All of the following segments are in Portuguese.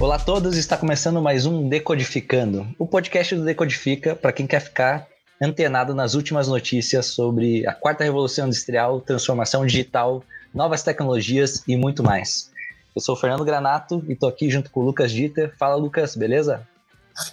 Olá a todos, está começando mais um Decodificando, o podcast do Decodifica para quem quer ficar antenado nas últimas notícias sobre a quarta revolução industrial, transformação digital, novas tecnologias e muito mais. Eu sou o Fernando Granato e estou aqui junto com o Lucas Dieter. Fala, Lucas, beleza?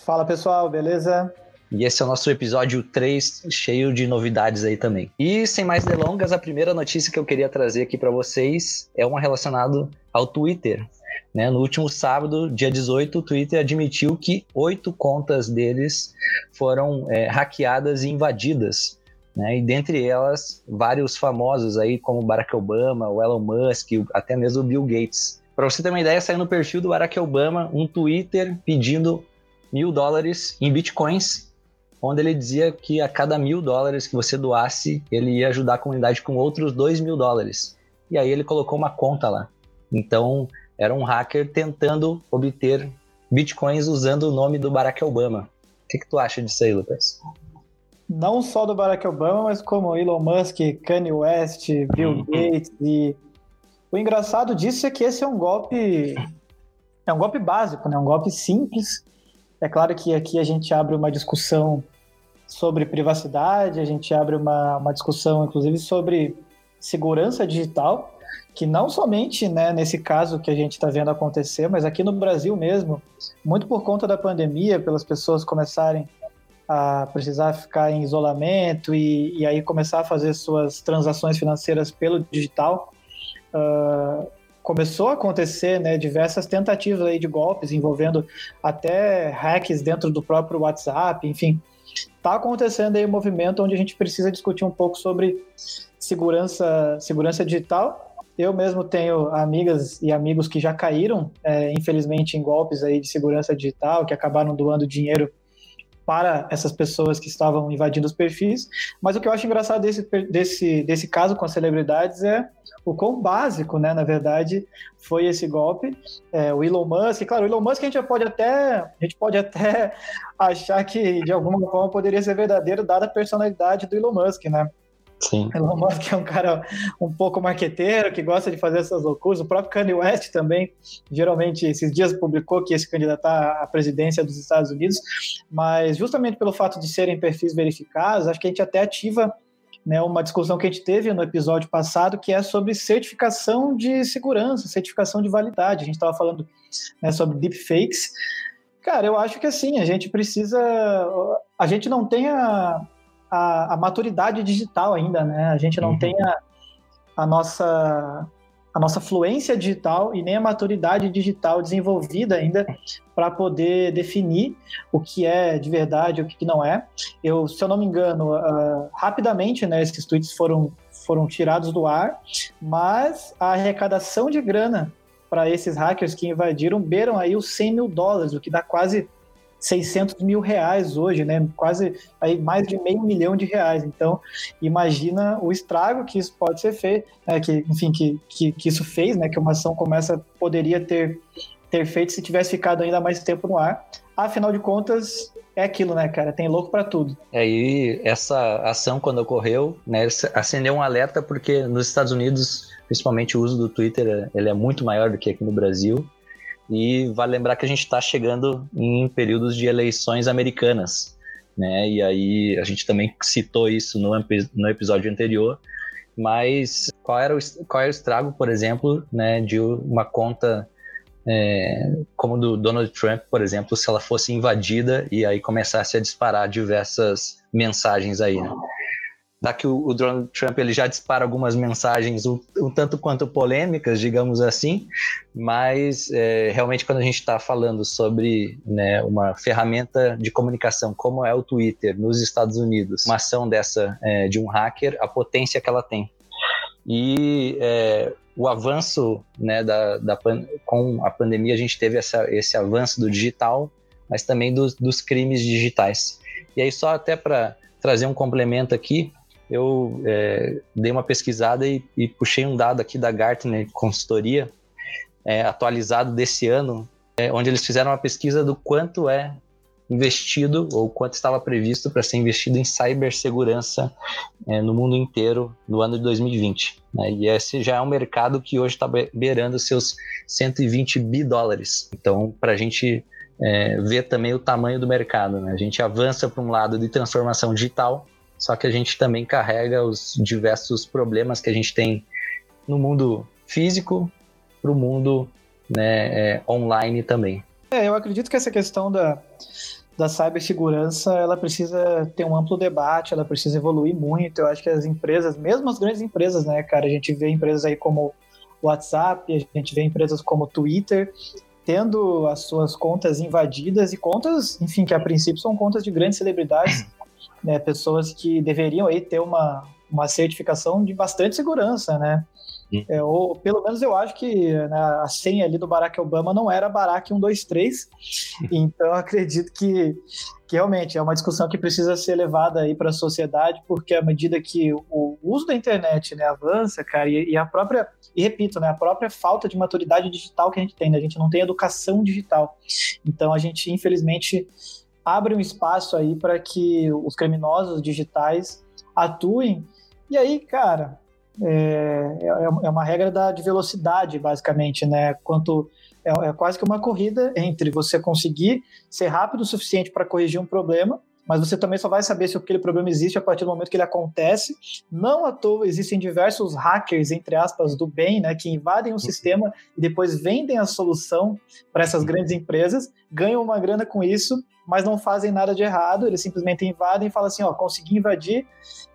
Fala, pessoal, beleza? E esse é o nosso episódio 3, cheio de novidades aí também. E sem mais delongas, a primeira notícia que eu queria trazer aqui para vocês é uma relacionada ao Twitter. Né? No último sábado, dia 18, o Twitter admitiu que oito contas deles foram é, hackeadas e invadidas. Né? E dentre elas, vários famosos aí, como Barack Obama, o Elon Musk, até mesmo o Bill Gates. Para você ter uma ideia, saiu no perfil do Barack Obama um Twitter pedindo mil dólares em bitcoins, onde ele dizia que a cada mil dólares que você doasse, ele ia ajudar a comunidade com outros dois mil dólares. E aí ele colocou uma conta lá. Então, era um hacker tentando obter bitcoins usando o nome do Barack Obama. O que, que tu acha disso aí, Lucas? Não só do Barack Obama, mas como Elon Musk, Kanye West, Bill uhum. Gates e o engraçado disso é que esse é um golpe é um golpe básico, né? Um golpe simples. É claro que aqui a gente abre uma discussão sobre privacidade, a gente abre uma, uma discussão, inclusive, sobre segurança digital, que não somente né, nesse caso que a gente está vendo acontecer, mas aqui no Brasil mesmo, muito por conta da pandemia, pelas pessoas começarem a precisar ficar em isolamento e, e aí começar a fazer suas transações financeiras pelo digital, uh, começou a acontecer né, diversas tentativas aí de golpes envolvendo até hacks dentro do próprio WhatsApp, enfim. Está acontecendo aí um movimento onde a gente precisa discutir um pouco sobre segurança, segurança digital eu mesmo tenho amigas e amigos que já caíram, é, infelizmente, em golpes aí de segurança digital, que acabaram doando dinheiro para essas pessoas que estavam invadindo os perfis. Mas o que eu acho engraçado desse, desse, desse caso com as celebridades é o quão básico, né, na verdade, foi esse golpe. É, o Elon Musk, claro, o Elon Musk a gente pode até, a gente pode até achar que de alguma forma poderia ser verdadeiro dada a personalidade do Elon Musk, né? Sim. Elon Musk é um cara um pouco marqueteiro, que gosta de fazer essas loucuras. O próprio Kanye West também, geralmente, esses dias publicou que esse candidatar à presidência dos Estados Unidos, mas justamente pelo fato de serem perfis verificados, acho que a gente até ativa né, uma discussão que a gente teve no episódio passado, que é sobre certificação de segurança, certificação de validade. A gente estava falando né, sobre deepfakes. Cara, eu acho que assim, a gente precisa. A gente não tem a a, a maturidade digital ainda, né? A gente não uhum. tem a, a, nossa a nossa fluência digital e nem a maturidade digital desenvolvida ainda para poder definir o que é de verdade e o que não é. Eu, se eu não me engano, uh, rapidamente, né, esses tweets foram foram tirados do ar, mas a arrecadação de grana para esses hackers que invadiram beiram aí os 100 mil dólares, o que dá quase 600 mil reais hoje, né? Quase aí mais de meio milhão de reais. Então, imagina o estrago que isso pode ser feito, né? que, enfim, que, que, que, isso fez, né? Que uma ação como essa poderia ter, ter feito se tivesse ficado ainda mais tempo no ar. Afinal de contas, é aquilo, né, cara? Tem louco para tudo. É, e essa ação, quando ocorreu, né, acendeu um alerta porque nos Estados Unidos, principalmente o uso do Twitter, ele é muito maior do que aqui no Brasil. E vale lembrar que a gente está chegando em períodos de eleições americanas, né? E aí a gente também citou isso no, no episódio anterior. Mas qual era, o, qual era o estrago, por exemplo, né, de uma conta é, como do Donald Trump, por exemplo, se ela fosse invadida e aí começasse a disparar diversas mensagens aí, né? Dá que o, Donald Trump ele já dispara algumas mensagens um, um tanto quanto polêmicas, digamos assim, mas é, realmente quando a gente está falando sobre né, uma ferramenta de comunicação como é o Twitter nos Estados Unidos, uma ação dessa é, de um hacker, a potência que ela tem. E é, o avanço né, da, da, com a pandemia, a gente teve essa, esse avanço do digital, mas também dos crimes digitais. E aí, só até para trazer um complemento aqui, eu é, dei uma pesquisada e, e, puxei um dado aqui da Gartner Consultoria, é, atualizado desse ano, é, onde eles fizeram uma pesquisa do quanto é investido ou quanto estava previsto para ser investido em cibersegurança é, no mundo inteiro no ano de 2020. Né? E esse já é um mercado que hoje está beirando seus 120 bi dólares. Então, para a gente é, ver também o tamanho do mercado, né? a gente avança para um lado de transformação digital, só que a gente também carrega os diversos problemas que a gente tem no mundo físico para o mundo né, é, online também. É, eu acredito que essa questão da, da cibersegurança, ela precisa ter um amplo debate, ela precisa evoluir muito. Eu acho que as empresas, mesmo as grandes empresas, né, cara, a gente vê empresas aí como WhatsApp, a gente vê empresas como Twitter, tendo as suas contas invadidas e contas, enfim, que a princípio são contas de grandes celebridades, né, pessoas que deveriam aí ter uma, uma certificação de bastante segurança, né? É, ou pelo menos eu acho que né, a senha ali do Barack Obama não era Barack 123. Então acredito que, que realmente é uma discussão que precisa ser levada aí para a sociedade, porque à medida que o uso da internet né, avança, cara, e, e, a própria, e repito, né, a própria falta de maturidade digital que a gente tem, né, a gente não tem educação digital. Então a gente, infelizmente, abre um espaço aí para que os criminosos digitais atuem. E aí, cara, é, é, é uma regra da, de velocidade, basicamente, né? Quanto é, é quase que uma corrida entre você conseguir ser rápido o suficiente para corrigir um problema mas você também só vai saber se aquele problema existe a partir do momento que ele acontece. Não à toa existem diversos hackers, entre aspas, do bem, né, que invadem o sistema e depois vendem a solução para essas grandes empresas, ganham uma grana com isso, mas não fazem nada de errado, eles simplesmente invadem e falam assim, ó, consegui invadir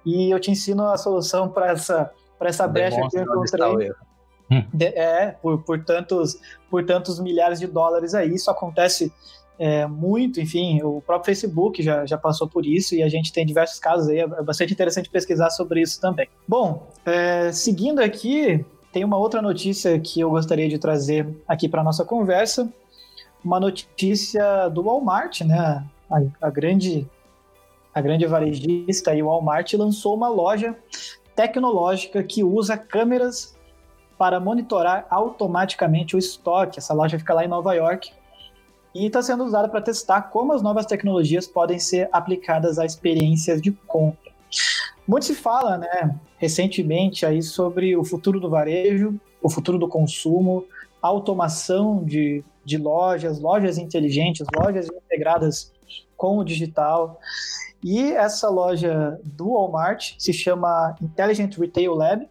e eu te ensino a solução para essa para essa brecha que eu encontrei. De, é, por, por, tantos, por tantos milhares de dólares aí. Isso acontece é, muito, enfim, o próprio Facebook já, já passou por isso e a gente tem diversos casos aí. É, é bastante interessante pesquisar sobre isso também. Bom, é, seguindo aqui, tem uma outra notícia que eu gostaria de trazer aqui para nossa conversa. Uma notícia do Walmart, né? A, a grande a grande varejista e o Walmart lançou uma loja tecnológica que usa câmeras para monitorar automaticamente o estoque. Essa loja fica lá em Nova York e está sendo usada para testar como as novas tecnologias podem ser aplicadas a experiências de compra. Muito se fala, né, recentemente aí sobre o futuro do varejo, o futuro do consumo, automação de, de lojas, lojas inteligentes, lojas integradas com o digital. E essa loja do Walmart se chama Intelligent Retail Lab,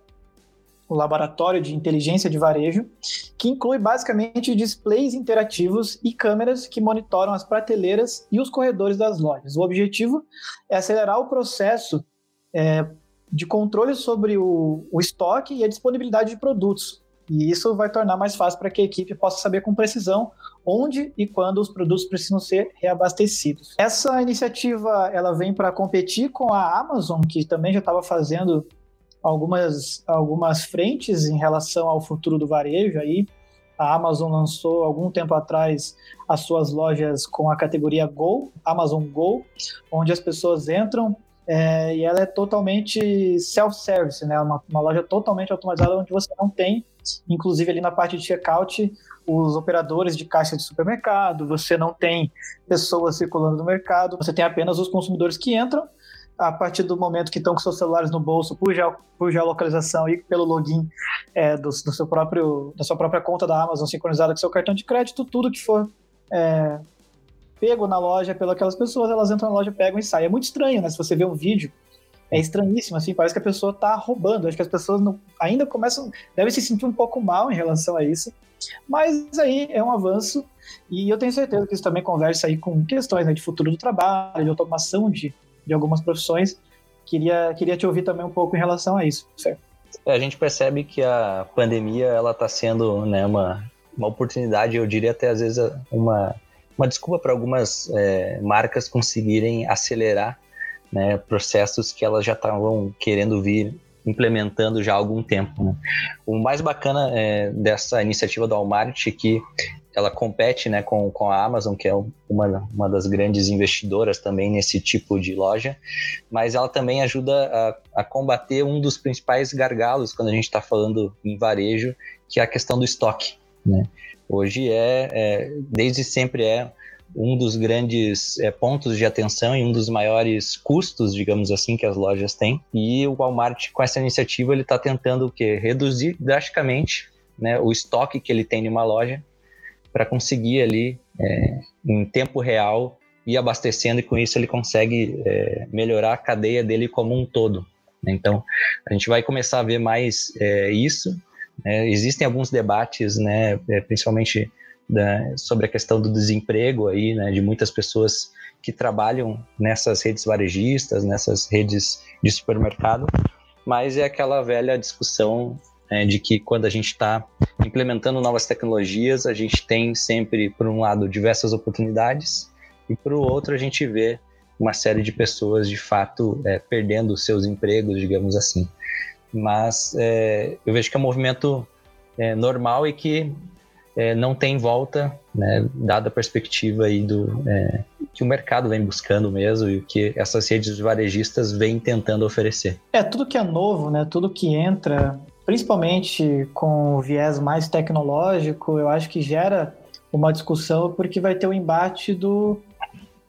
o laboratório de inteligência de varejo, que inclui basicamente displays interativos e câmeras que monitoram as prateleiras e os corredores das lojas. O objetivo é acelerar o processo é, de controle sobre o, o estoque e a disponibilidade de produtos, e isso vai tornar mais fácil para que a equipe possa saber com precisão onde e quando os produtos precisam ser reabastecidos. Essa iniciativa ela vem para competir com a Amazon, que também já estava fazendo algumas, algumas frentes em relação ao futuro do varejo aí. A Amazon lançou algum tempo atrás as suas lojas com a categoria Go, Amazon Go, onde as pessoas entram, é, e ela é totalmente self-service, né? Uma, uma, loja totalmente automatizada onde você não tem, inclusive ali na parte de checkout, os operadores de caixa de supermercado, você não tem pessoas circulando no mercado, você tem apenas os consumidores que entram. A partir do momento que estão com seus celulares no bolso, por, geo, por geolocalização e pelo login é, do, do, seu próprio, da sua própria conta da Amazon sincronizada com seu cartão de crédito, tudo que for é, pego na loja pelas pessoas, elas entram na loja, pegam e saem. É muito estranho, né? Se você vê um vídeo, é estranhíssimo, assim, parece que a pessoa tá roubando. Acho que as pessoas não, ainda começam, devem se sentir um pouco mal em relação a isso. Mas aí é um avanço e eu tenho certeza que isso também conversa aí com questões né, de futuro do trabalho, de automação de, de algumas profissões. Queria, queria te ouvir também um pouco em relação a isso? É, a gente percebe que a pandemia ela está sendo né, uma, uma oportunidade, eu diria até às vezes uma uma desculpa para algumas é, marcas conseguirem acelerar né, processos que elas já estavam querendo vir implementando já há algum tempo. Né? O mais bacana é, dessa iniciativa do Walmart é que ela compete né, com, com a Amazon, que é uma, uma das grandes investidoras também nesse tipo de loja, mas ela também ajuda a, a combater um dos principais gargalos quando a gente está falando em varejo, que é a questão do estoque. Né? Hoje é, é, desde sempre é um dos grandes é, pontos de atenção e um dos maiores custos, digamos assim, que as lojas têm. E o Walmart, com essa iniciativa, ele está tentando o quê? Reduzir drasticamente né, o estoque que ele tem em uma loja para conseguir ali, é, em tempo real, ir abastecendo e com isso ele consegue é, melhorar a cadeia dele como um todo. Então, a gente vai começar a ver mais é, isso. Né? existem alguns debates, né, é, principalmente da, sobre a questão do desemprego aí, né, de muitas pessoas que trabalham nessas redes varejistas, nessas redes de supermercado, mas é aquela velha discussão né, de que quando a gente está implementando novas tecnologias, a gente tem sempre, por um lado, diversas oportunidades e, por outro, a gente vê uma série de pessoas, de fato, é, perdendo seus empregos, digamos assim. Mas é, eu vejo que é um movimento é, normal e que é, não tem volta, né, dada a perspectiva aí do é, que o mercado vem buscando mesmo e o que essas redes varejistas vêm tentando oferecer. É, tudo que é novo, né, tudo que entra, principalmente com o viés mais tecnológico, eu acho que gera uma discussão porque vai ter o um embate do,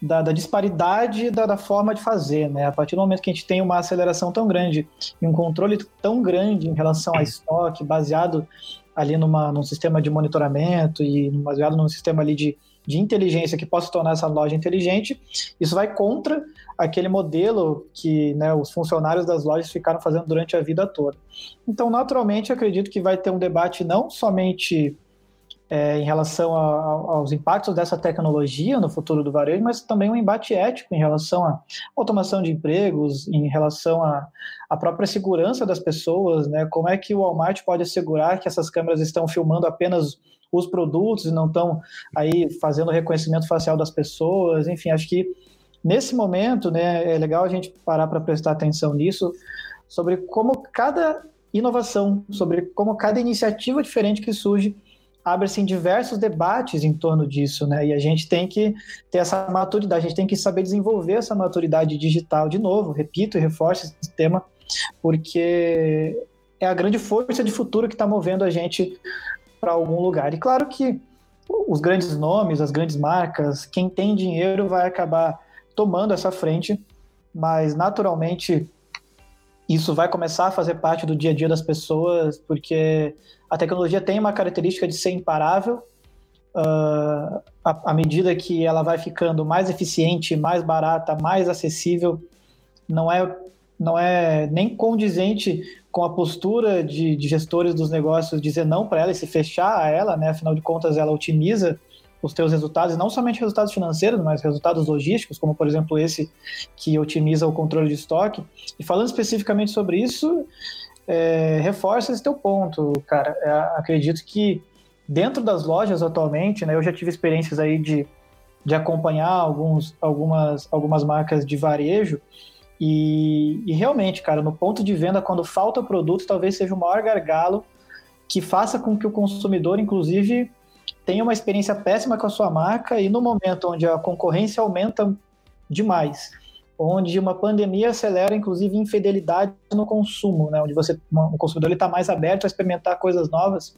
da, da disparidade da, da, forma de fazer, né? A partir do momento que a gente tem uma aceleração tão grande e um controle tão grande em relação a estoque, baseado ali numa, num sistema de monitoramento e baseado num sistema ali de, de inteligência que possa tornar essa loja inteligente, isso vai contra aquele modelo que né, os funcionários das lojas ficaram fazendo durante a vida toda. Então, naturalmente, acredito que vai ter um debate não somente é, em relação a, aos impactos dessa tecnologia no futuro do varejo, mas também um embate ético em relação à automação de empregos, em relação à, à própria segurança das pessoas, né? Como é que o Walmart pode assegurar que essas câmeras estão filmando apenas os produtos e não estão aí fazendo reconhecimento facial das pessoas? Enfim, acho que nesse momento, né, é legal a gente parar para prestar atenção nisso sobre como cada inovação, sobre como cada iniciativa diferente que surge abre-se diversos debates em torno disso, né? E a gente tem que ter essa maturidade, a gente tem que saber desenvolver essa maturidade digital de novo, repito e reforço esse tema, porque é a grande força de futuro que está movendo a gente para algum lugar. E claro que os grandes nomes, as grandes marcas, quem tem dinheiro vai acabar tomando essa frente, mas naturalmente isso vai começar a fazer parte do dia a dia das pessoas, porque a tecnologia tem uma característica de ser imparável. Uh, à medida que ela vai ficando mais eficiente, mais barata, mais acessível, não é, não é nem condizente com a postura de, de gestores dos negócios dizer não para ela e se fechar a ela, né? afinal de contas, ela otimiza os teus resultados, não somente resultados financeiros, mas resultados logísticos, como por exemplo esse que otimiza o controle de estoque. E falando especificamente sobre isso, é, reforça esse teu ponto, cara. É, acredito que dentro das lojas atualmente, né, eu já tive experiências aí de, de acompanhar alguns, algumas, algumas marcas de varejo e, e realmente, cara, no ponto de venda, quando falta produto, talvez seja o maior gargalo que faça com que o consumidor, inclusive, tenha uma experiência péssima com a sua marca e no momento onde a concorrência aumenta demais onde uma pandemia acelera, inclusive, infidelidade no consumo, né? onde você, o consumidor está mais aberto a experimentar coisas novas,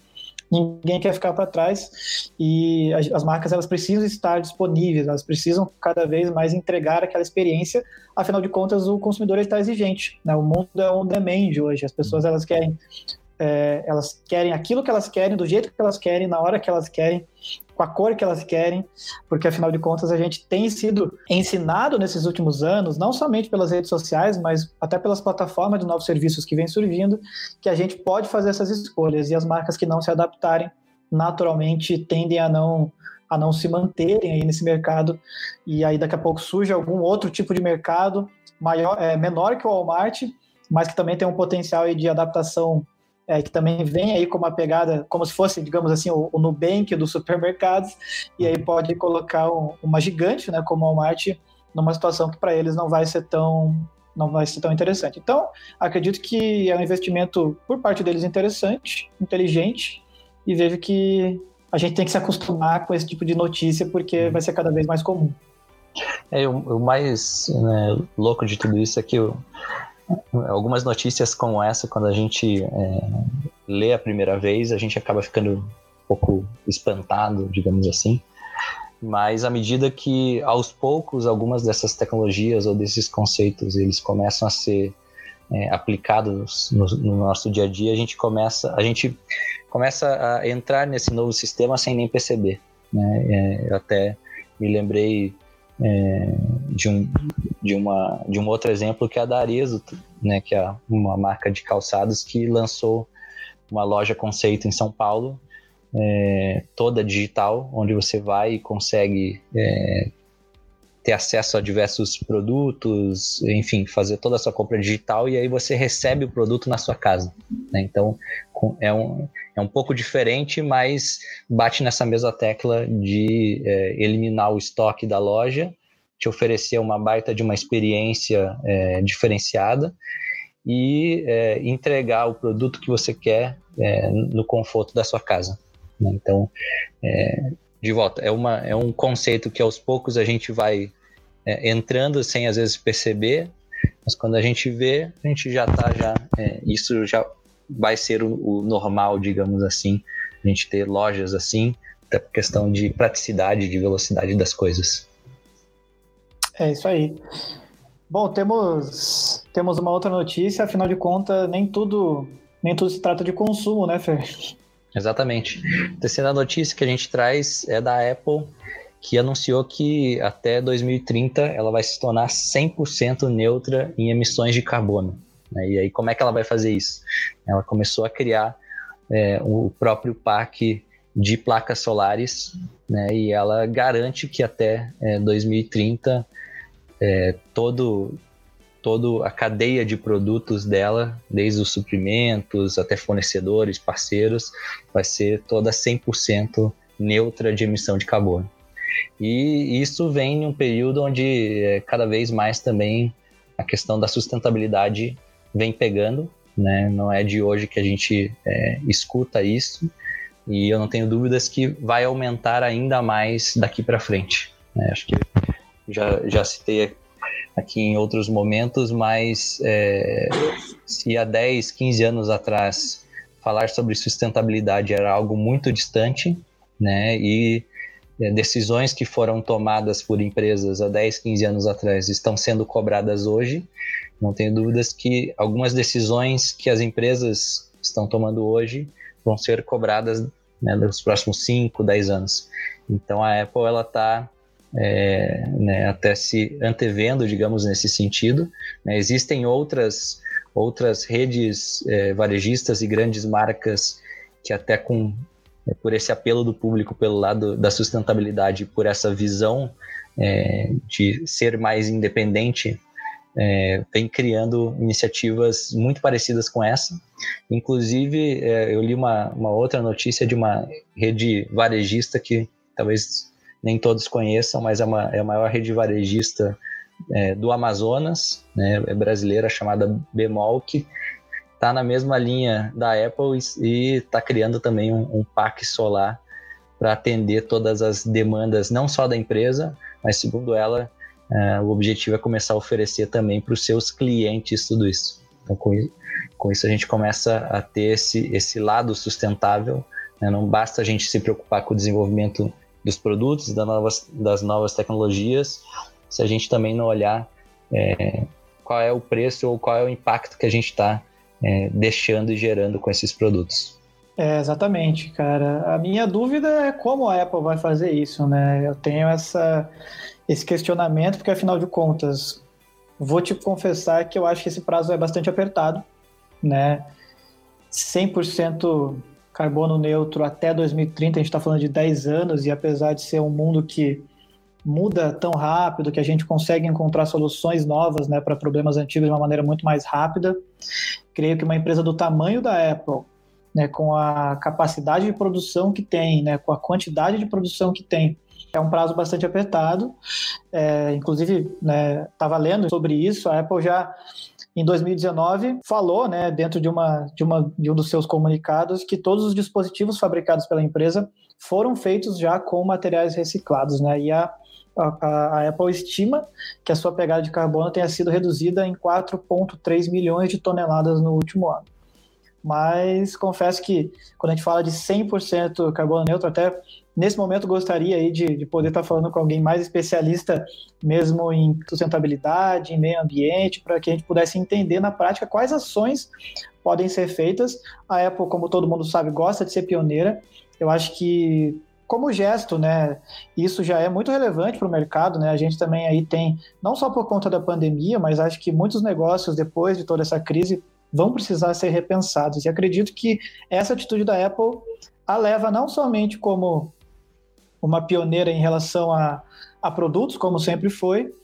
ninguém quer ficar para trás e as, as, marcas elas precisam estar disponíveis, elas precisam cada vez mais entregar aquela experiência. Afinal de contas, o consumidor está exigente. Né? O mundo é on demand hoje, as pessoas elas querem é, elas querem aquilo que elas querem, do jeito que elas querem, na hora que elas querem, com a cor que elas querem, porque afinal de contas a gente tem sido ensinado nesses últimos anos, não somente pelas redes sociais, mas até pelas plataformas de novos serviços que vêm surgindo, que a gente pode fazer essas escolhas e as marcas que não se adaptarem naturalmente tendem a não a não se manterem aí nesse mercado e aí daqui a pouco surge algum outro tipo de mercado maior, é, menor que o Walmart, mas que também tem um potencial de adaptação é, que também vem aí com uma pegada, como se fosse, digamos assim, o, o Nubank dos supermercados, e aí pode colocar um, uma gigante, né, como o Walmart, numa situação que para eles não vai ser tão não vai ser tão interessante. Então, acredito que é um investimento por parte deles interessante, inteligente, e vejo que a gente tem que se acostumar com esse tipo de notícia, porque vai ser cada vez mais comum. É, o, o mais né, louco de tudo isso é que o, algumas notícias como essa, quando a gente é, lê a primeira vez, a gente acaba ficando um pouco espantado, digamos assim. Mas à medida que, aos poucos, algumas dessas tecnologias ou desses conceitos eles começam a ser é, aplicados no, no, nosso dia a dia, a gente começa, a gente começa a entrar nesse novo sistema sem nem perceber. Né? É, eu até me lembrei é, de, um, de, uma, de um outro exemplo que é a da Arezo, né, que é uma marca de calçados que lançou uma loja conceito em São Paulo, é, toda digital, onde você vai e consegue é, ter acesso a diversos produtos, enfim, fazer toda a sua compra digital e aí você recebe o produto na sua casa. Né? Então é um, é um pouco diferente, mas bate nessa mesma tecla de é, eliminar o estoque da loja, te oferecer uma baita de uma experiência é, diferenciada e é, entregar o produto que você quer é, no conforto da sua casa. Né? Então, é, de volta, é, uma, é um conceito que aos poucos a gente vai é, entrando sem às vezes perceber, mas quando a gente vê, a gente já está já, é, isso já vai ser o, o, normal, digamos assim, a gente ter lojas assim, até por questão de praticidade, de velocidade das coisas. É isso aí. Bom, temos temos uma outra notícia, afinal de contas, nem tudo nem tudo se trata de consumo, né, Fer? Exatamente. A terceira notícia que a gente traz é da Apple, que anunciou que até 2030 ela vai se tornar 100% neutra em emissões de carbono. Né? E aí, como é que ela vai fazer isso? Ela começou a criar é, o próprio parque de placas solares, né? e ela garante que até é, 2030 é, todo toda a cadeia de produtos dela, desde os suprimentos até fornecedores, parceiros, vai ser toda 100% neutra de emissão de carbono. E isso vem em um período onde é, cada vez mais também a questão da sustentabilidade vem pegando, né? Não é de hoje que a gente é, escuta isso e eu não tenho dúvidas que vai aumentar ainda mais daqui para frente. Né? Acho que já, já citei aqui em outros momentos, mas é, se há 10, 15 anos atrás falar sobre sustentabilidade era algo muito distante, né? E é, decisões que foram tomadas por empresas há 10, 15 anos atrás estão sendo cobradas hoje. Não tenho dúvidas que algumas decisões que as empresas estão tomando hoje vão ser cobradas né, nos próximos 5, 10 anos. Então a Apple ela está é, né, até se antevendo, digamos, nesse sentido. Né, existem outras, outras redes é, varejistas e grandes marcas que até com é, por esse apelo do público pelo lado da sustentabilidade, por essa visão é, de ser mais independente, é, vem criando iniciativas muito parecidas com essa. Inclusive, é, eu li uma, uma outra notícia de uma rede varejista que talvez nem todos conheçam, mas é, uma, é a maior rede varejista é, do Amazonas, né, é brasileira, chamada Bemol, que está na mesma linha da Apple e está criando também um, um parque solar para atender todas as demandas, não só da empresa, mas segundo ela, é, o objetivo é começar a oferecer também para os seus clientes tudo isso. Então, com, com, isso, a gente começa a ter esse, esse lado sustentável. Né? Não basta a gente se preocupar com o desenvolvimento dos produtos, das novas, das novas tecnologias, se a gente também não olhar é, qual é o preço ou qual é o impacto que a gente está é, deixando e gerando com esses produtos. É, exatamente, cara. A minha dúvida é como a Apple vai fazer isso, né? Eu tenho essa, esse questionamento, porque afinal de contas, vou te confessar que eu acho que esse prazo é bastante apertado, né? 100% carbono neutro até 2030, a gente está falando de 10 anos, e apesar de ser um mundo que muda tão rápido, que a gente consegue encontrar soluções novas né, para problemas antigos de uma maneira muito mais rápida, creio que uma empresa do tamanho da Apple, né, com a capacidade de produção que tem, né, com a quantidade de produção que tem, é um prazo bastante apertado. É, inclusive, estava né, lendo sobre isso, a Apple já em 2019 falou, né, dentro de, uma, de, uma, de um dos seus comunicados, que todos os dispositivos fabricados pela empresa foram feitos já com materiais reciclados, né, e a, a, a Apple estima que a sua pegada de carbono tenha sido reduzida em 4,3 milhões de toneladas no último ano. Mas confesso que quando a gente fala de 100% carbono neutro, até nesse momento gostaria aí de, de poder estar falando com alguém mais especialista mesmo em sustentabilidade, em meio ambiente, para que a gente pudesse entender na prática quais ações podem ser feitas. A Apple, como todo mundo sabe, gosta de ser pioneira. Eu acho que como gesto, né? Isso já é muito relevante para o mercado, né? A gente também aí tem, não só por conta da pandemia, mas acho que muitos negócios depois de toda essa crise vão precisar ser repensados. E acredito que essa atitude da Apple a leva não somente como uma pioneira em relação a, a produtos, como sempre foi,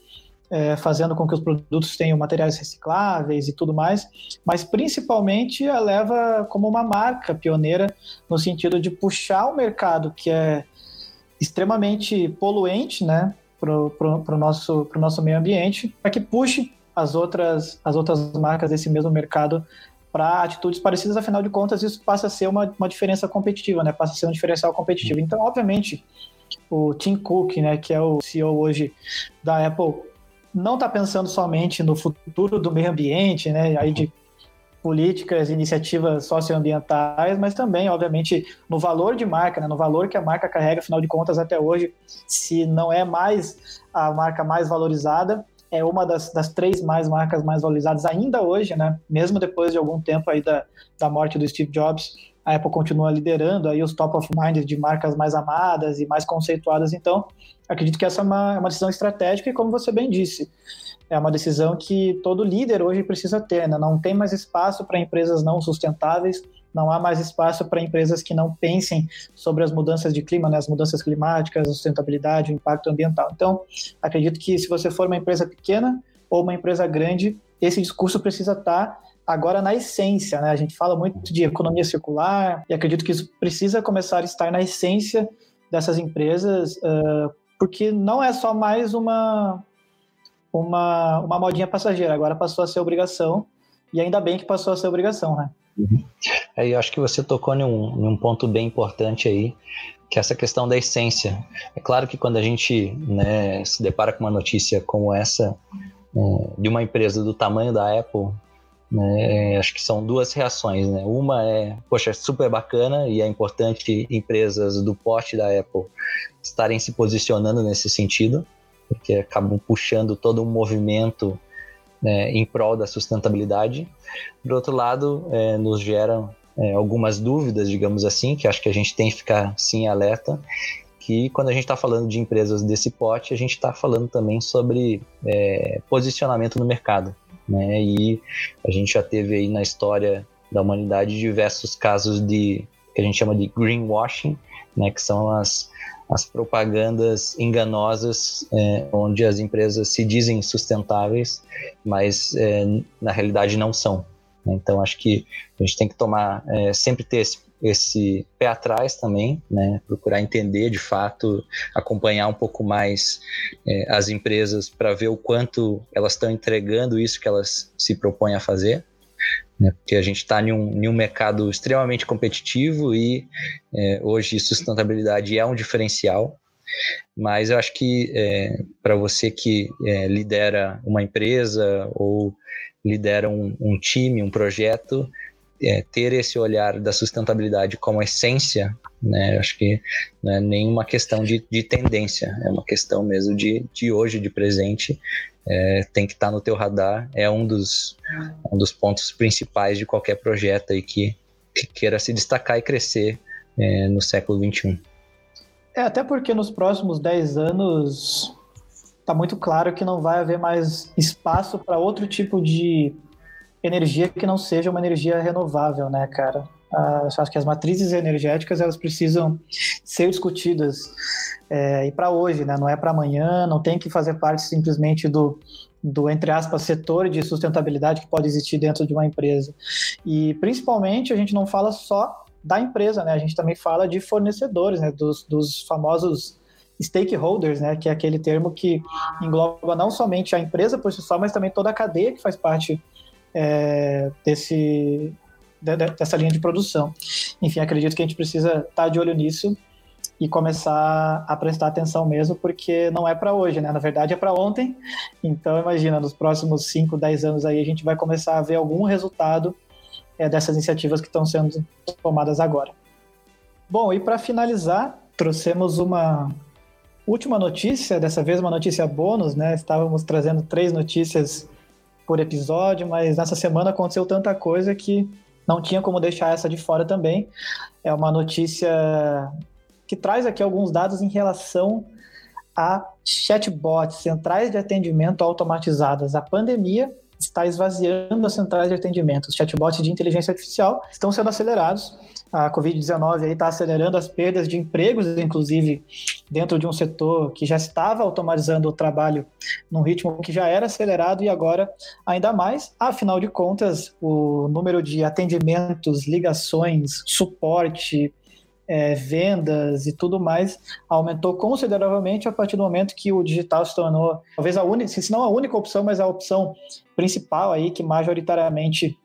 é, fazendo com que os produtos tenham materiais recicláveis e tudo mais, mas principalmente a leva como uma marca pioneira no sentido de puxar o mercado que é extremamente poluente, né, para o nosso, pro nosso meio ambiente, para que puxe as outras, as outras marcas desse mesmo mercado para atitudes parecidas, afinal de contas, isso passa a ser uma, uma diferença competitiva, né? Passa a ser um diferencial competitivo. Então, obviamente, o Tim Cook, né, que é o CEO hoje da Apple, não está pensando somente no futuro do meio ambiente, né, aí de políticas, iniciativas socioambientais, mas também, obviamente, no valor de marca, né, no valor que a marca carrega, afinal de contas, até hoje, se não é mais a marca mais valorizada, é uma das, das três mais marcas mais valorizadas ainda hoje, né, mesmo depois de algum tempo aí da, da morte do Steve Jobs, a Apple continua liderando aí os top of mind de marcas mais amadas e mais conceituadas. Então, acredito que essa é uma, é uma decisão estratégica e, como você bem disse, é uma decisão que todo líder hoje precisa ter. Né? Não tem mais espaço para empresas não sustentáveis, não há mais espaço para empresas que não pensem sobre as mudanças de clima, né? as mudanças climáticas, a sustentabilidade, o impacto ambiental. Então, acredito que se você for uma empresa pequena ou uma empresa grande, esse discurso precisa estar agora na essência, né? A gente fala muito de economia circular e acredito que isso precisa começar a estar na essência dessas empresas, uh, porque não é só mais uma, uma, uma modinha passageira, agora passou a ser obrigação, e ainda bem que passou a ser obrigação, né? Uhum. É, eu acho que você tocou em um, ponto bem importante aí, que é essa questão da essência. É claro que quando a gente né, se depara com uma notícia como essa, é, de uma empresa do tamanho da Apple, né? Acho que são duas reações, né? Uma é, poxa, é super bacana e é importante empresas do porte da Apple estarem se posicionando nesse sentido, porque acabam puxando todo um movimento né, em prol da sustentabilidade. Por outro lado, é, nos geram é, algumas dúvidas, digamos assim, que acho que a gente tem que ficar sim alerta, que quando a gente está falando de empresas desse porte, a gente está falando também sobre é, posicionamento no mercado né? E a gente já teve aí na história da humanidade diversos casos de que a gente chama de greenwashing, né? Que são as as propagandas enganosas, é, onde as empresas se dizem sustentáveis, mas é, na realidade não são. Então acho que a gente tem que tomar é, sempre ter esse esse pé atrás também, né? Procurar entender de fato, acompanhar um pouco mais é, as empresas para ver o quanto elas estão entregando isso que elas se propõem a fazer. Né? Porque a gente está em, um, em um mercado extremamente competitivo e é, hoje sustentabilidade é um diferencial. Mas eu acho que é, para você que é, lidera uma empresa ou lidera um, um time, um projeto, é, ter esse olhar da sustentabilidade como essência, né, acho que não é nenhuma questão de, de tendência, é uma questão mesmo de, de hoje, de presente, é, tem que estar no teu radar, é um dos, um dos pontos principais de qualquer projeto aí que, que queira se destacar e crescer é, no século XXI. É, até porque nos próximos 10 anos está muito claro que não vai haver mais espaço para outro tipo de energia que não seja uma energia renovável, né, cara? Ah, eu acho que as matrizes energéticas elas precisam ser discutidas é, e para hoje, né? Não é para amanhã, não tem que fazer parte simplesmente do, do entre aspas setor de sustentabilidade que pode existir dentro de uma empresa. E principalmente a gente não fala só da empresa, né? A gente também fala de fornecedores, né? Dos, dos famosos stakeholders, né? Que é aquele termo que engloba não somente a empresa por si só, mas também toda a cadeia que faz parte é, desse, dessa linha de produção. Enfim, acredito que a gente precisa estar tá de olho nisso e começar a prestar atenção mesmo, porque não é para hoje, né? Na verdade é para ontem. Então, imagina, nos próximos 5, 10 anos aí a gente vai começar a ver algum resultado é, dessas iniciativas que estão sendo tomadas agora. Bom, e para finalizar, trouxemos uma última notícia, dessa vez uma notícia bônus, né? Estávamos trazendo três notícias por episódio, mas nessa semana aconteceu tanta coisa que não tinha como deixar essa de fora também. É uma notícia que traz aqui alguns dados em relação a chatbots, centrais de atendimento automatizadas. A pandemia está esvaziando as centrais de atendimento. Os chatbots de inteligência artificial estão sendo acelerados. A Covid-19 está acelerando as perdas de empregos, inclusive dentro de um setor que já estava automatizando o trabalho num ritmo que já era acelerado e agora ainda mais. Afinal de contas, o número de atendimentos, ligações, suporte, é, vendas e tudo mais aumentou consideravelmente a partir do momento que o digital se tornou talvez a única, se não a única opção, mas a opção principal aí que majoritariamente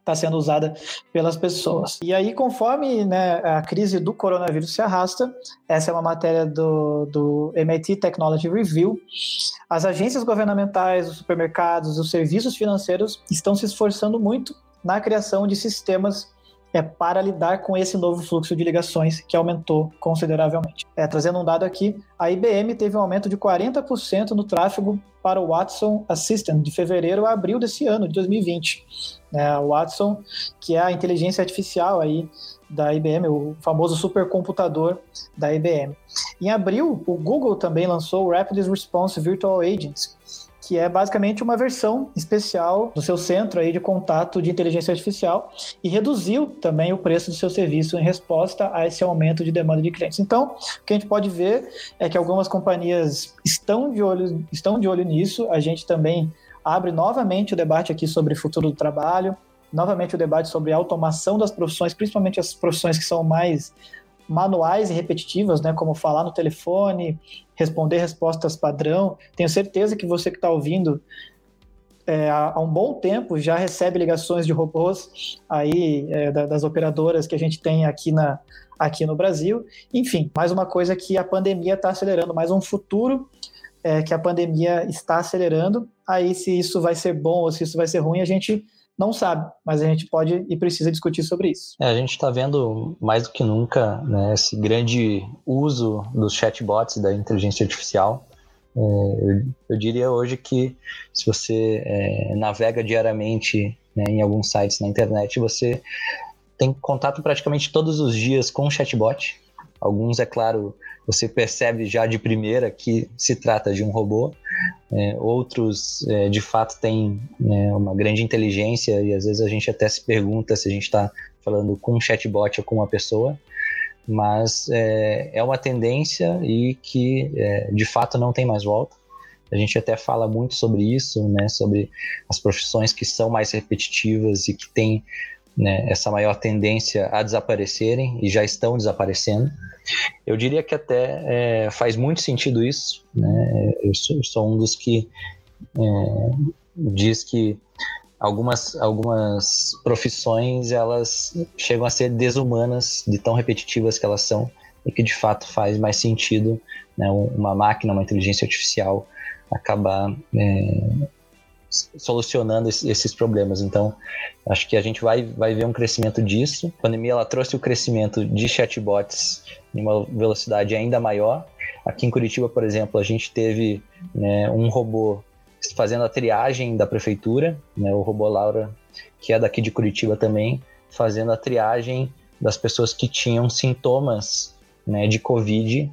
está sendo usada pelas pessoas. E aí, conforme né, a crise do coronavírus se arrasta, essa é uma matéria do, do MIT Technology Review, as agências governamentais, os supermercados, os serviços financeiros estão se esforçando muito na criação de sistemas é para lidar com esse novo fluxo de ligações que aumentou consideravelmente. É, trazendo um dado aqui, a IBM teve um aumento de 40% no tráfego para o Watson Assistant de fevereiro a abril desse ano, de 2020. É, o Watson, que é a inteligência artificial aí da IBM, o famoso supercomputador da IBM. Em abril, o Google também lançou o Rapid Response Virtual Agents, que é basicamente uma versão especial do seu centro aí de contato de inteligência artificial e reduziu também o preço do seu serviço em resposta a esse aumento de demanda de clientes. Então, o que a gente pode ver é que algumas companhias estão de olho, estão de olho nisso. A gente também abre novamente o debate aqui sobre o futuro do trabalho, novamente o debate sobre a automação das profissões, principalmente as profissões que são mais manuais e repetitivas, né, como falar no telefone, responder respostas padrão. Tenho certeza que você que está ouvindo é, há, um bom tempo já recebe ligações de robôs aí é, das operadoras que a gente tem aqui, na, aqui no Brasil. Enfim, mais uma coisa que a pandemia está acelerando, mais um futuro é, que a pandemia está acelerando. Aí, se isso vai ser bom ou se isso vai ser ruim, a gente não sabe, mas a gente pode e precisa discutir sobre isso. É, a gente está vendo mais do que nunca né, esse grande uso dos chatbots da inteligência artificial. É, eu, eu, diria hoje que se você é, navega diariamente né, em alguns sites na internet, você tem contato praticamente todos os dias com o chatbot. Alguns, é claro, você percebe já de primeira que se trata de um robô, é, outros, é, de fato, têm né, uma grande inteligência e às vezes a gente até se pergunta se a gente está falando com um chatbot ou com uma pessoa, mas é, é uma tendência e que é, de fato não tem mais volta. A gente até fala muito sobre isso, né, sobre as profissões que são mais repetitivas e que têm né, essa maior tendência a desaparecerem e já estão desaparecendo. Eu diria que até é, faz muito sentido isso. Né? Eu, sou, eu, sou, um dos que é, diz que algumas, algumas profissões elas chegam a ser desumanas de tão repetitivas que elas são e que de fato faz mais sentido né, uma máquina, uma inteligência artificial acabar é, solucionando esses problemas. Então, acho que a gente vai, vai ver um crescimento disso. A pandemia ela trouxe o crescimento de chatbots em uma velocidade ainda maior. Aqui em Curitiba, por exemplo, a gente teve né, um robô fazendo a triagem da prefeitura, né, o robô Laura, que é daqui de Curitiba também, fazendo a triagem das pessoas que tinham sintomas né, de Covid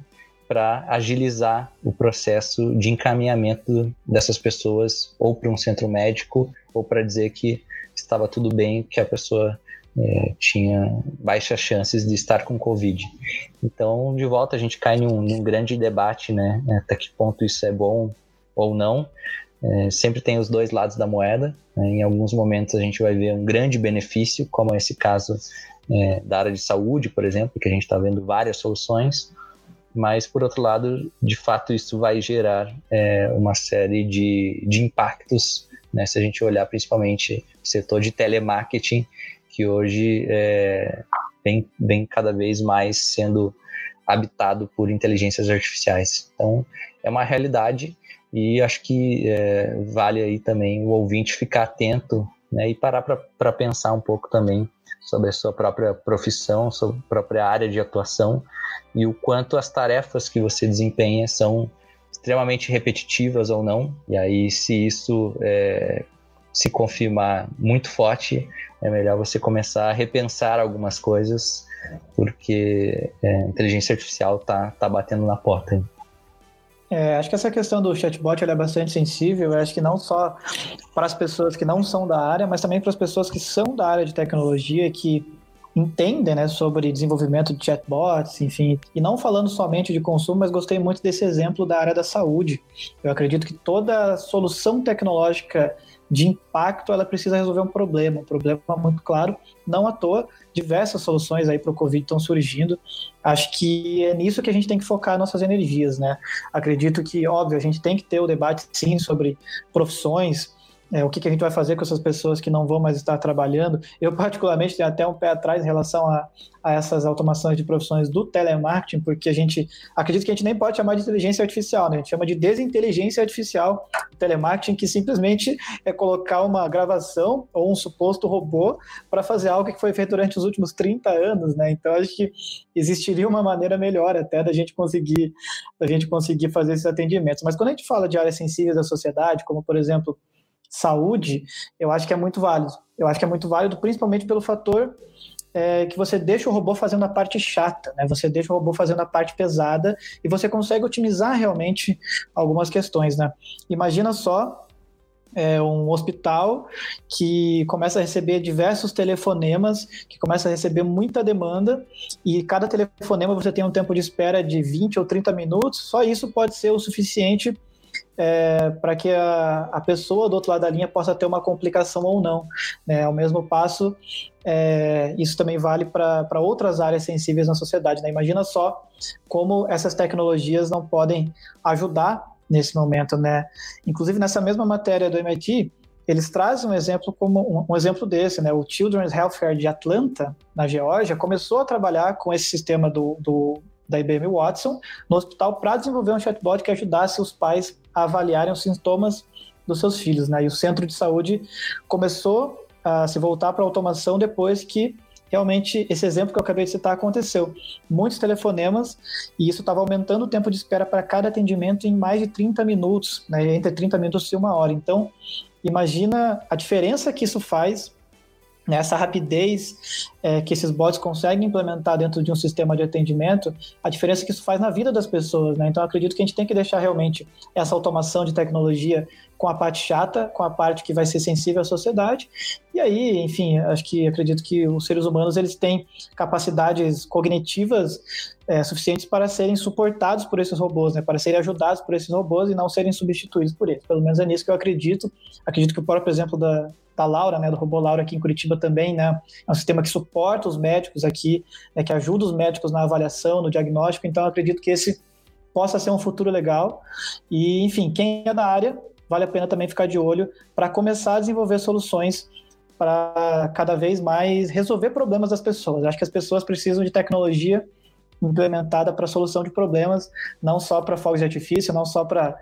para agilizar o processo de encaminhamento dessas pessoas ou para um centro médico ou para dizer que estava tudo bem, que a pessoa é, tinha baixas chances de estar com Covid. Então, de volta, a gente cai num, num grande debate, né? Até que ponto isso é bom ou não. É, sempre tem os dois lados da moeda. Né? Em alguns momentos a gente vai ver um grande benefício, como esse caso é, da área de saúde, por exemplo, que a gente está vendo várias soluções mas por outro lado, de fato, isso vai gerar é, uma série de, de impactos, né, se a gente olhar principalmente o setor de telemarketing, que hoje é, vem, vem cada vez mais sendo habitado por inteligências artificiais. Então, é uma realidade e acho que é, vale aí também o ouvinte ficar atento né, e parar para pensar um pouco também sobre a sua própria profissão, sua própria área de atuação e o quanto as tarefas que você desempenha são extremamente repetitivas ou não. E aí, se isso é, se confirmar muito forte, é melhor você começar a repensar algumas coisas, porque é, a inteligência artificial tá, tá batendo na porta. Hein? É, acho que essa questão do chatbot é bastante sensível. Eu acho que não só para as pessoas que não são da área, mas também para as pessoas que são da área de tecnologia, que entendem né, sobre desenvolvimento de chatbots, enfim, e não falando somente de consumo, mas gostei muito desse exemplo da área da saúde. Eu acredito que toda solução tecnológica de impacto, ela precisa resolver um problema, um problema muito claro. Não à toa, diversas soluções aí para o Covid estão surgindo. Acho que é nisso que a gente tem que focar nossas energias, né? Acredito que, óbvio, a gente tem que ter o debate, sim, sobre profissões, é, o que, que, a gente vai fazer com essas pessoas que não vão mais estar trabalhando. Eu, particularmente, tenho até um pé atrás em relação a, a essas automações de profissões do telemarketing, porque a gente acredita que a gente nem pode chamar de inteligência artificial, né? a gente chama de desinteligência artificial telemarketing, que simplesmente é colocar uma gravação ou um suposto robô para fazer algo que foi feito durante os últimos 30 anos. Né? Então, acho que existiria uma maneira melhor até da gente conseguir, da gente conseguir fazer esses atendimentos. Mas quando a gente fala de áreas sensíveis da sociedade, como, por exemplo, saúde, eu acho que é muito válido. Eu acho que é muito válido, principalmente pelo fator é, que você deixa o robô fazendo a parte chata, né? Você deixa o robô fazendo a parte pesada e você consegue otimizar realmente algumas questões, né? Imagina só é, um hospital que começa a receber diversos telefonemas, que começa a receber muita demanda, e cada telefonema você tem um tempo de espera de 20 ou 30 minutos, só isso pode ser o suficiente é, para que a, a, pessoa do outro lado da linha possa ter uma complicação ou não. Né? Ao mesmo passo, é, isso também vale para outras áreas sensíveis na sociedade. Né? Imagina só como essas tecnologias não podem ajudar nesse momento. Né? Inclusive, nessa mesma matéria do MIT, eles trazem um exemplo como um, um, exemplo desse, né? O Children's Healthcare de Atlanta, na Geórgia, começou a trabalhar com esse sistema do, do da IBM Watson no hospital para desenvolver um chatbot que ajudasse os pais a avaliarem os sintomas dos seus filhos. Né? E o centro de saúde começou a se voltar para a automação depois que realmente esse exemplo que eu acabei de citar aconteceu. Muitos telefonemas e isso estava aumentando o tempo de espera para cada atendimento em mais de 30 minutos, né? entre 30 minutos e uma hora. Então, imagina a diferença que isso faz essa rapidez é, que esses bots conseguem implementar dentro de um sistema de atendimento, a diferença que isso faz na vida das pessoas. Né? Então, acredito que a gente tem que deixar realmente essa automação de tecnologia com a parte chata, com a parte que vai ser sensível à sociedade. E aí, enfim, acho que acredito que os seres humanos eles têm capacidades cognitivas é, suficientes para serem suportados por esses robôs, né? para serem ajudados por esses robôs e não serem substituídos por eles. Pelo menos é nisso que eu acredito. Acredito que o próprio exemplo da, da Laura, né, do Robô Laura aqui em Curitiba também, né, é um sistema que suporta os médicos aqui, né, que ajuda os médicos na avaliação, no diagnóstico, então acredito que esse possa ser um futuro legal. E, enfim, quem é da área, vale a pena também ficar de olho para começar a desenvolver soluções para cada vez mais resolver problemas das pessoas. Acho que as pessoas precisam de tecnologia implementada para solução de problemas, não só para fogos de artifício, não só para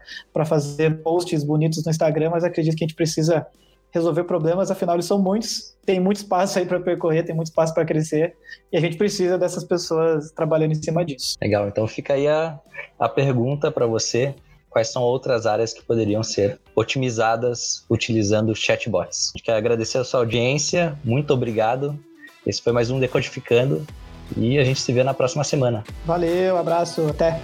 fazer posts bonitos no Instagram, mas acredito que a gente precisa resolver problemas, afinal eles são muitos, tem muito espaço aí para percorrer, tem muito espaço para crescer, e a gente precisa dessas pessoas trabalhando em cima disso. Legal, então fica aí a, a pergunta para você, quais são outras áreas que poderiam ser otimizadas utilizando chatbots. A gente quer agradecer a sua audiência, muito obrigado. Esse foi mais um Decodificando e a gente se vê na próxima semana. Valeu, abraço, até.